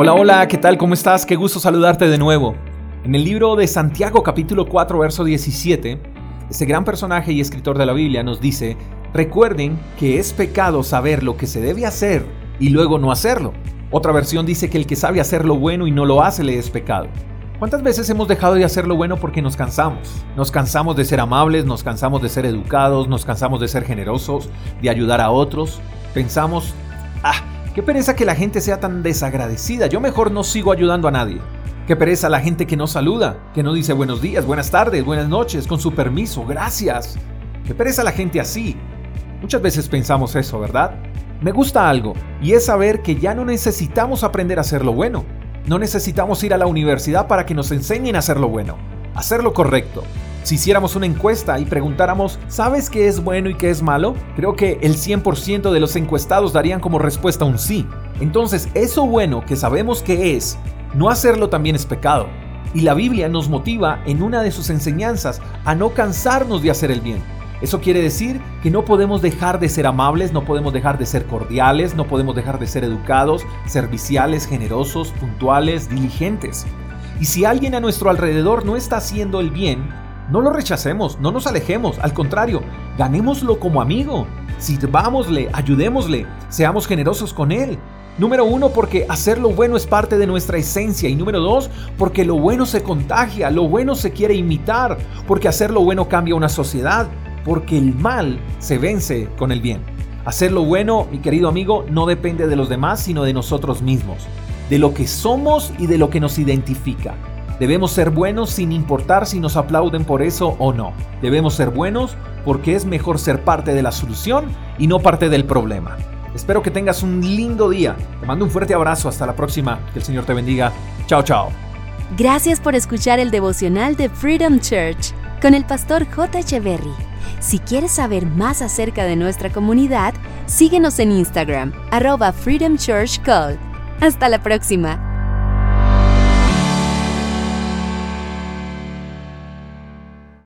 Hola, hola, ¿qué tal? ¿Cómo estás? Qué gusto saludarte de nuevo. En el libro de Santiago capítulo 4, verso 17, ese gran personaje y escritor de la Biblia nos dice, recuerden que es pecado saber lo que se debe hacer y luego no hacerlo. Otra versión dice que el que sabe hacer lo bueno y no lo hace le es pecado. ¿Cuántas veces hemos dejado de hacer lo bueno porque nos cansamos? Nos cansamos de ser amables, nos cansamos de ser educados, nos cansamos de ser generosos, de ayudar a otros. Pensamos, ah, qué pereza que la gente sea tan desagradecida, yo mejor no sigo ayudando a nadie. Qué pereza la gente que no saluda, que no dice buenos días, buenas tardes, buenas noches, con su permiso, gracias. Qué pereza la gente así. Muchas veces pensamos eso, ¿verdad? Me gusta algo, y es saber que ya no necesitamos aprender a hacer lo bueno. No necesitamos ir a la universidad para que nos enseñen a hacer lo bueno, hacer lo correcto. Si hiciéramos una encuesta y preguntáramos, ¿sabes qué es bueno y qué es malo? Creo que el 100% de los encuestados darían como respuesta un sí. Entonces, eso bueno que sabemos que es, no hacerlo también es pecado. Y la Biblia nos motiva en una de sus enseñanzas a no cansarnos de hacer el bien. Eso quiere decir que no podemos dejar de ser amables, no podemos dejar de ser cordiales, no podemos dejar de ser educados, serviciales, generosos, puntuales, diligentes. Y si alguien a nuestro alrededor no está haciendo el bien, no lo rechacemos, no nos alejemos, al contrario, ganémoslo como amigo. Sirvámosle, ayudémosle, seamos generosos con él. Número uno, porque hacer lo bueno es parte de nuestra esencia. Y número dos, porque lo bueno se contagia, lo bueno se quiere imitar, porque hacer lo bueno cambia una sociedad porque el mal se vence con el bien. Hacer lo bueno, mi querido amigo, no depende de los demás, sino de nosotros mismos, de lo que somos y de lo que nos identifica. Debemos ser buenos sin importar si nos aplauden por eso o no. Debemos ser buenos porque es mejor ser parte de la solución y no parte del problema. Espero que tengas un lindo día. Te mando un fuerte abrazo. Hasta la próxima. Que el Señor te bendiga. Chao, chao. Gracias por escuchar el devocional de Freedom Church con el pastor J. Echeverry. Si quieres saber más acerca de nuestra comunidad, síguenos en Instagram, arroba Freedom. Hasta la próxima.